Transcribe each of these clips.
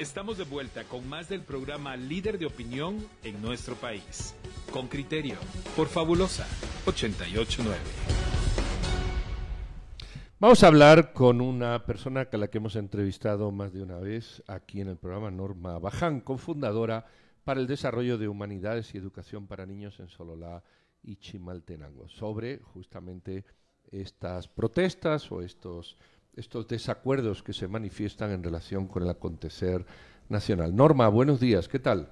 Estamos de vuelta con más del programa Líder de Opinión en nuestro país. Con criterio, por Fabulosa 889. Vamos a hablar con una persona a la que hemos entrevistado más de una vez aquí en el programa, Norma Baján, cofundadora para el desarrollo de humanidades y educación para niños en Sololá y Chimaltenango, sobre justamente estas protestas o estos estos desacuerdos que se manifiestan en relación con el acontecer nacional. Norma, buenos días, ¿qué tal?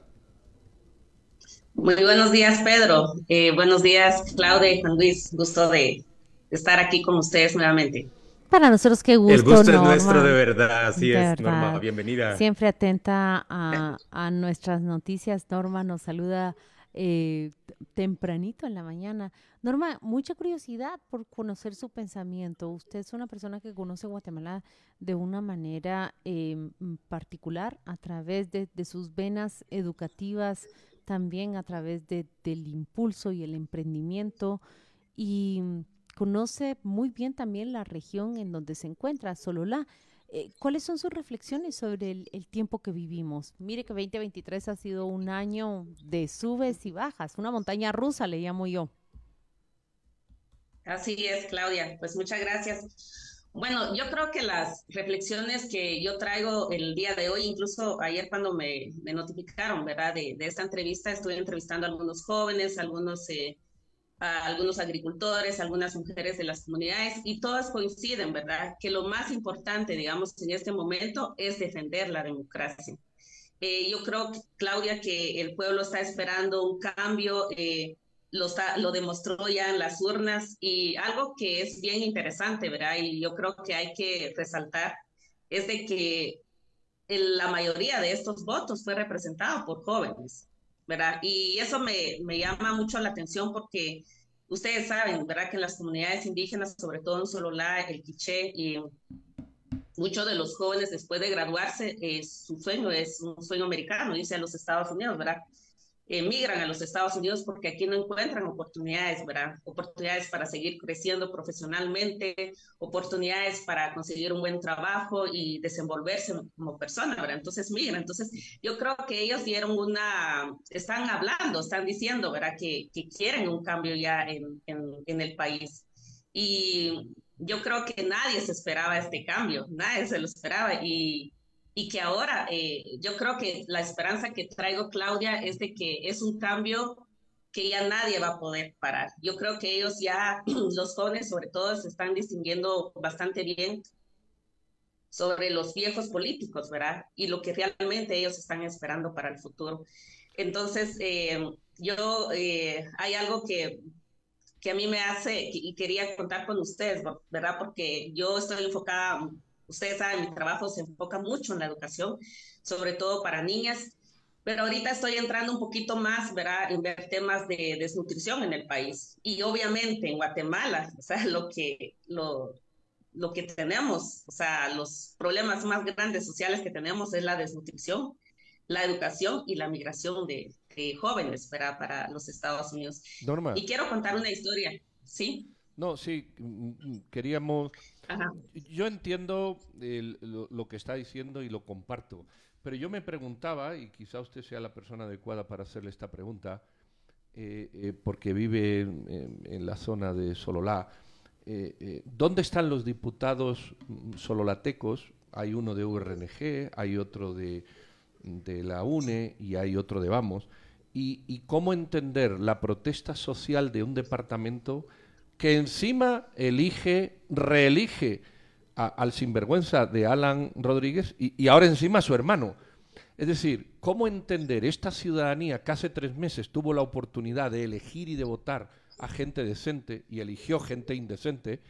Muy buenos días, Pedro. Eh, buenos días, Claudia y Juan Luis. Gusto de estar aquí con ustedes nuevamente. Para nosotros, qué gusto. El gusto es nuestro, de verdad. Así es, Norma. Bienvenida. Siempre atenta a, a, nuestras noticias. Norma nos saluda eh, tempranito en la mañana. Norma, mucha curiosidad por conocer su pensamiento. Usted es una persona que conoce Guatemala de una manera em, particular a través de, sus venas educativas, también a través del impulso y el emprendimiento y conoce muy bien también la región en donde se encuentra, Sololá. Eh, ¿Cuáles son sus reflexiones sobre el, tiempo que vivimos? Mire que 2023 ha sido un año de subes y bajas, una montaña rusa, le llamo yo. Así es, Claudia. Pues muchas gracias. Bueno, yo creo que las reflexiones que yo traigo el día de hoy, incluso ayer cuando me, notificaron, ¿verdad? De, esta entrevista, estoy entrevistando a algunos jóvenes, algunos, eh, a algunos agricultores, algunas mujeres de las comunidades, y todas coinciden, ¿verdad? Que lo más importante, digamos, en este momento es defender la democracia. Eh, yo creo, Claudia, que el pueblo está esperando un cambio. Eh, lo, demostró ya en las urnas y algo que es bien interesante, ¿verdad? Y yo creo que hay que resaltar es de que la mayoría de estos votos fue representado por jóvenes, ¿verdad? Y eso me, me llama mucho la atención porque ustedes saben, ¿verdad? Que en las comunidades indígenas, sobre todo en Sololá, el Quiché y muchos de los jóvenes después de graduarse, eh, su sueño es un sueño americano, dice a los Estados Unidos, ¿verdad? Emigran a los Estados Unidos porque aquí no encuentran oportunidades, ¿verdad? Oportunidades para seguir creciendo profesionalmente, oportunidades para conseguir un buen trabajo y desenvolverse como persona, ¿verdad? Entonces migran. Entonces yo creo que ellos dieron una, están hablando, están diciendo, ¿verdad? Que, quieren un cambio ya en, en el país. Y yo creo que nadie se esperaba este cambio, nadie se lo esperaba y y que ahora eh, yo creo que la esperanza que traigo, Claudia, es de que es un cambio que ya nadie va a poder parar. Yo creo que ellos ya, los jóvenes sobre todo, se están distinguiendo bastante bien sobre los viejos políticos, ¿verdad? Y lo que realmente ellos están esperando para el futuro. Entonces, eh, yo, eh, hay algo que, que a mí me hace, y quería contar con ustedes, ¿verdad? Porque yo estoy enfocada ustedes saben, mi trabajo se enfoca mucho en la educación, sobre todo para niñas, pero ahorita estoy entrando un poquito más, ¿verdad?, en ver temas de desnutrición en el país. Y obviamente en Guatemala, o sea, lo que, lo, lo que tenemos, o sea, los problemas más grandes sociales que tenemos es la desnutrición, la educación y la migración de, jóvenes ¿verdad? para los Estados Unidos. Norma. Y quiero contar una historia, ¿sí? No, sí, mm, mm, queríamos yo entiendo lo, que está diciendo y lo comparto, pero yo me preguntaba, y quizá usted sea la persona adecuada para hacerle esta pregunta, eh, eh, porque vive en, la zona de Sololá, eh, ¿dónde están los diputados mm, sololatecos? Hay uno de URNG, hay otro de, la UNE y hay otro de Vamos. y cómo entender la protesta social de un departamento que encima elige, reelige al sinvergüenza de Alan Rodríguez y, ahora encima a su hermano. Es decir, ¿cómo entender esta ciudadanía que hace tres meses tuvo la oportunidad de elegir y de votar a gente decente y eligió gente indecente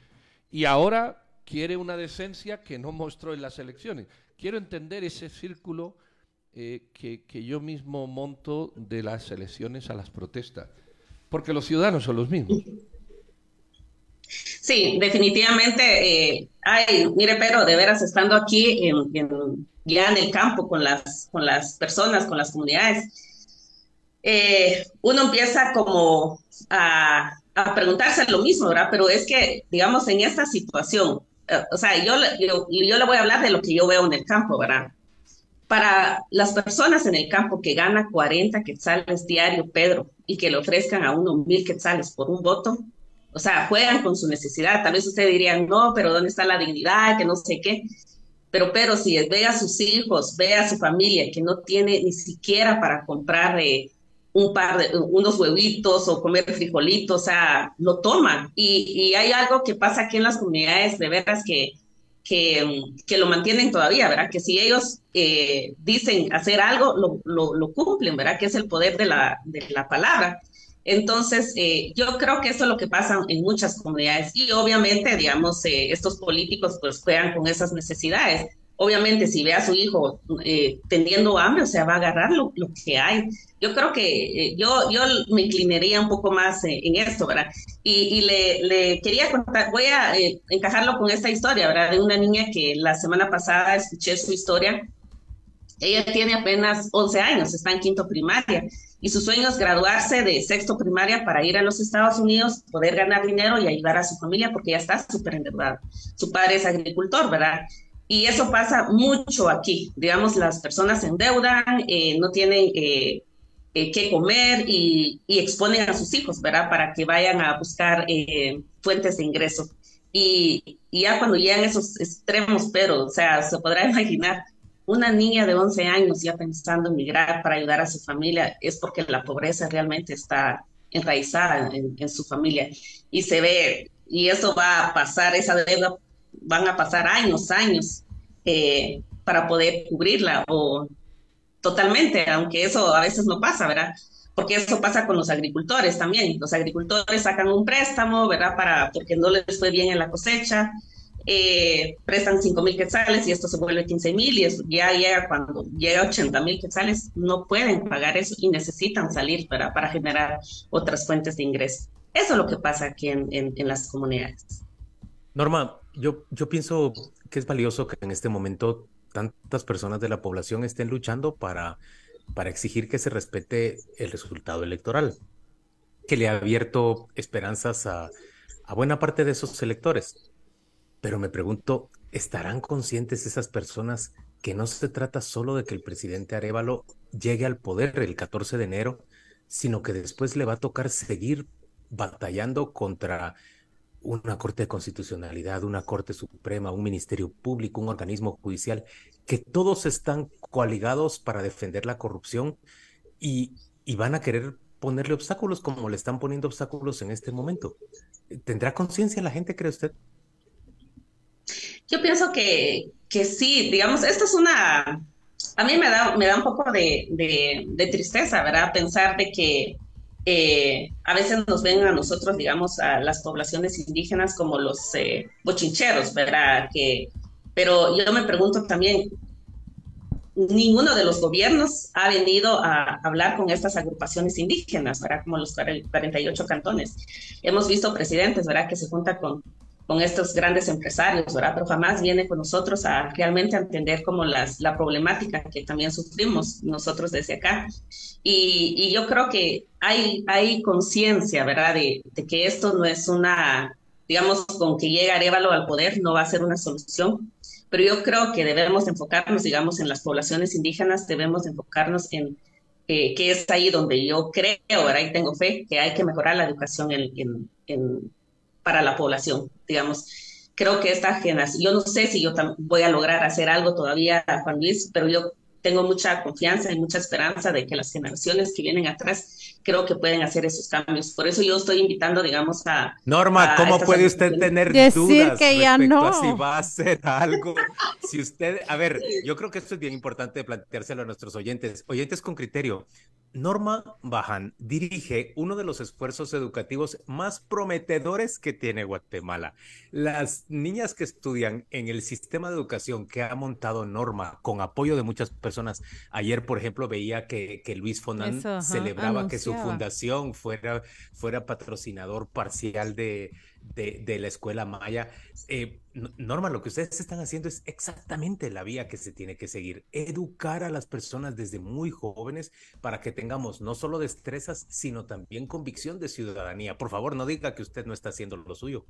y ahora quiere una decencia que no mostró en las elecciones? Quiero entender ese círculo eh, que yo mismo monto de las elecciones a las protestas, porque los ciudadanos son los mismos. Sí, definitivamente. Eh, mire, pero de veras, estando aquí en, ya en el campo con las, con las personas, con las comunidades, eh, uno empieza como a, a, preguntarse lo mismo, ¿verdad? Pero es que, digamos, en esta situación, eh, o sea, yo, yo, yo, le voy a hablar de lo que yo veo en el campo, ¿verdad? para las personas en el campo que gana 40 quetzales diario, Pedro, y que le ofrezcan a uno mil quetzales por un voto, o sea, juegan con su necesidad. Tal vez usted diría, no, pero ¿dónde está la dignidad? Que no sé qué. Pero, pero si ve a sus hijos, ve a su familia que no tiene ni siquiera para comprar eh, un par de, unos huevitos o comer frijolitos, o sea, lo toman. Y, y hay algo que pasa aquí en las comunidades de veras que que, que, lo mantienen todavía, ¿verdad? Que si ellos eh, dicen hacer algo, lo, lo, lo, cumplen, ¿verdad? Que es el poder de la, de la palabra. Entonces, eh, yo creo que eso es lo que pasa en muchas comunidades y obviamente, digamos, eh, estos políticos pues juegan con esas necesidades obviamente si ve a su hijo eh, teniendo hambre, o sea, va a agarrar lo, que hay. Yo creo que eh, yo, yo me inclinaría un poco más eh, en esto, ¿verdad? Y, le, le, quería contar, voy a encajarlo con esta historia, ¿verdad? De una niña que la semana pasada escuché su historia. Ella tiene apenas 11 años, está en quinto primaria y su sueño es graduarse de sexto primaria para ir a los Estados Unidos, poder ganar dinero y ayudar a su familia porque ya está súper endeudada. Su padre es agricultor, ¿verdad? Y eso pasa mucho aquí. Digamos, las personas se endeudan, eh, no tienen eh, eh, qué comer y, exponen a sus hijos, ¿verdad? Para que vayan a buscar fuentes de ingresos. Y, ya cuando llegan esos extremos, pero, o sea, se podrá imaginar, una niña de 11 años ya pensando en migrar para ayudar a su familia, es porque la pobreza realmente está enraizada en, su familia. Y se ve, y eso va a pasar, esa deuda van a pasar años, años eh, para poder cubrirla o totalmente, aunque eso a veces no pasa, ¿verdad? Porque eso pasa con los agricultores también. Los agricultores sacan un préstamo, ¿verdad? Para, porque no les fue bien en la cosecha, eh, prestan 5 mil quetzales y esto se vuelve 15 mil y ya llega cuando llega 80 mil quetzales, no pueden pagar eso y necesitan salir para, para generar otras fuentes de ingreso. Eso es lo que pasa aquí en, en, en las comunidades. Norma, yo, yo pienso que es valioso que en este momento tantas personas de la población estén luchando para, para exigir que se respete el resultado electoral, que le ha abierto esperanzas a, a buena parte de esos electores. Pero me pregunto, ¿estarán conscientes esas personas que no se trata solo de que el presidente Arevalo llegue al poder el 14 de enero, sino que después le va a tocar seguir batallando contra una Corte de Constitucionalidad, una Corte Suprema, un Ministerio Público, un organismo judicial, que todos están coaligados para defender la corrupción y, y van a querer ponerle obstáculos como le están poniendo obstáculos en este momento. ¿Tendrá conciencia la gente, cree usted? Yo pienso que, que sí, digamos, esto es una, a mí me da, me da un poco de, de, de tristeza, ¿verdad? Pensar de que eh, a veces nos ven a nosotros, digamos, a las poblaciones indígenas como los eh, bochincheros, ¿verdad? Que, pero yo me pregunto también, ninguno de los gobiernos ha venido a hablar con estas agrupaciones indígenas, ¿verdad? Como los 48 cantones. Hemos visto presidentes, ¿verdad? Que se juntan con con estos grandes empresarios, ¿verdad? Pero jamás viene con nosotros a realmente entender como las, la problemática que también sufrimos nosotros desde acá. Y, y yo creo que hay, hay conciencia, ¿verdad? De, que esto no es una, digamos, con que llega Arevalo al poder no va a ser una solución, pero yo creo que debemos enfocarnos, digamos, en las poblaciones indígenas, debemos enfocarnos en eh, que es ahí donde yo creo, ¿verdad? Y tengo fe que hay que mejorar la educación en para la población, digamos. Creo que esta generación, yo no sé si yo voy a lograr hacer algo todavía, Juan Luis, pero yo tengo mucha confianza y mucha esperanza de que las generaciones que vienen atrás creo que pueden hacer esos cambios. Por eso yo estoy invitando, digamos, a... Norma, ¿cómo puede usted tener Decir dudas que ya no. si va a hacer algo? si usted, a ver, yo creo que esto es bien importante planteárselo a nuestros oyentes, oyentes con criterio. Norma Bajan dirige uno de los esfuerzos educativos más prometedores que tiene Guatemala. Las niñas que estudian en el sistema de educación que ha montado Norma con apoyo de muchas personas. Ayer, por ejemplo, veía que, que Luis Fonan celebraba que su fundación fuera, fuera patrocinador parcial de, de, la escuela maya. Eh, Norma, lo que ustedes están haciendo es exactamente la vía que se tiene que seguir. Educar a las personas desde muy jóvenes para que tengamos no solo destrezas, sino también convicción de ciudadanía. Por favor, no diga que usted no está haciendo lo suyo.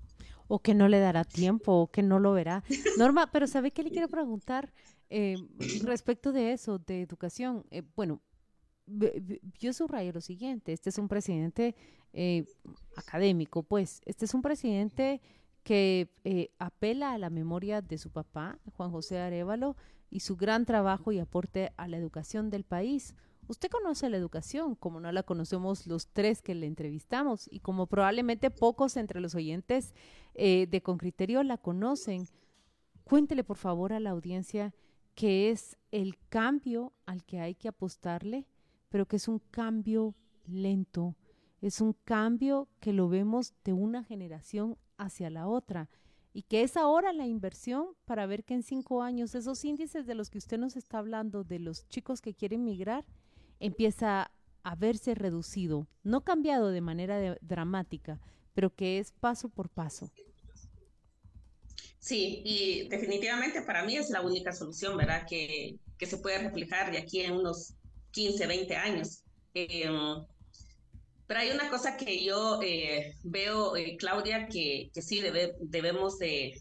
O que no le dará tiempo, o que no lo verá. Norma, pero ¿sabe qué le quiero preguntar? eh, respecto de eso, de educación, eh, bueno, yo subrayo lo siguiente, este es un presidente eh, académico, pues, este es un presidente que apela a la memoria de su papá, Juan José Arevalo, y su gran trabajo y aporte a la educación del país. Usted conoce la educación, como no la conocemos los tres que le entrevistamos, y como probablemente pocos entre los oyentes de Con Criterio la conocen. Cuéntele, por favor, a la audiencia que es el cambio al que hay que apostarle, pero que es un cambio lento, es un cambio que lo vemos de una generación hacia la otra y que es ahora la inversión para ver que en cinco años esos índices de los que usted nos está hablando, de los chicos que quieren migrar, empieza a verse reducido, no cambiado de manera dramática, pero que es paso por paso. Sí, y definitivamente para mí es la única solución, ¿verdad? Que, que se puede reflejar de aquí en unos 15, 20 años. Em, pero hay una cosa que yo eh, veo, eh, Claudia, que, sí debe, debemos de,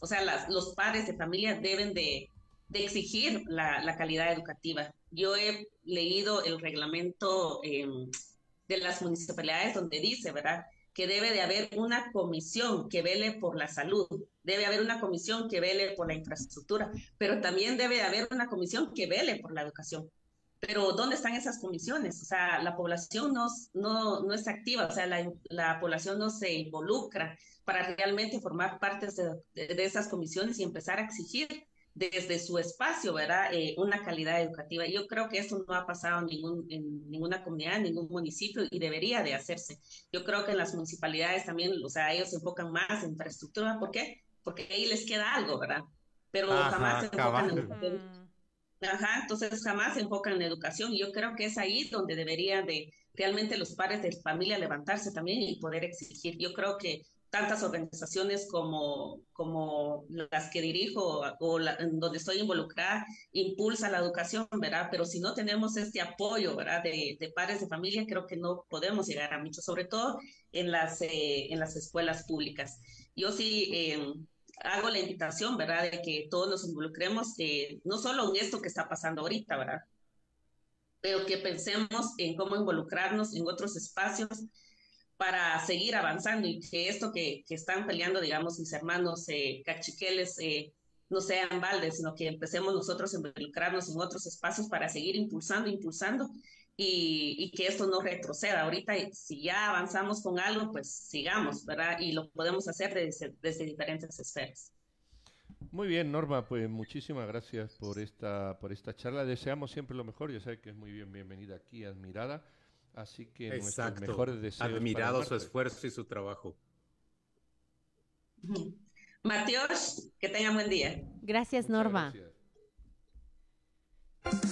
o sea, los padres de familia deben de, exigir la, la, calidad educativa. Yo he leído el reglamento em, de las municipalidades donde dice, ¿verdad? que debe de haber una comisión que vele por la salud, debe haber una comisión que vele por la infraestructura, pero también debe de haber una comisión que vele por la educación. Pero ¿dónde están esas comisiones? O sea, la población no, no, no es activa, o sea, la, la, población no se involucra para realmente formar parte de, de esas comisiones y empezar a exigir desde su espacio, ¿verdad? Eh, una calidad educativa. Yo creo que eso no ha pasado en, ningún, en ninguna comunidad, en ningún municipio y debería de hacerse. Yo creo que en las municipalidades también, o sea, ellos se enfocan más en infraestructura. ¿Por qué? Porque ahí les queda algo, ¿verdad? Pero jamás se enfocan en educación. Ajá, entonces jamás se enfocan en educación y yo creo que es ahí donde deberían de realmente los padres de familia levantarse también y poder exigir. Yo creo que tantas organizaciones como, como las que dirijo o en donde estoy involucrada impulsa la educación, ¿verdad? Pero si no tenemos este apoyo, ¿verdad? De, de padres de familia, creo que no podemos llegar a mucho, sobre todo en las, eh, en las escuelas públicas. Yo sí eh, hago la invitación, ¿verdad? De que todos nos involucremos, eh, no solo en esto que está pasando ahorita, ¿verdad? Pero que pensemos en cómo involucrarnos en otros espacios para seguir avanzando y que esto que, que están peleando, digamos, mis hermanos eh, cachiqueles eh, no sean baldes, sino que empecemos nosotros a involucrarnos en otros espacios para seguir impulsando, impulsando y, y, que esto no retroceda. Ahorita, si ya avanzamos con algo, pues sigamos, ¿verdad? Y lo podemos hacer desde, desde diferentes esferas. Muy bien, Norma, pues muchísimas gracias por esta, por esta charla. Deseamos siempre lo mejor. Ya sabes que es muy bien bienvenida aquí, admirada. Así que Exacto. nuestros mejores deseos. Admirado su esfuerzo y su trabajo. Mateos, que tenga buen día. Gracias, Norma.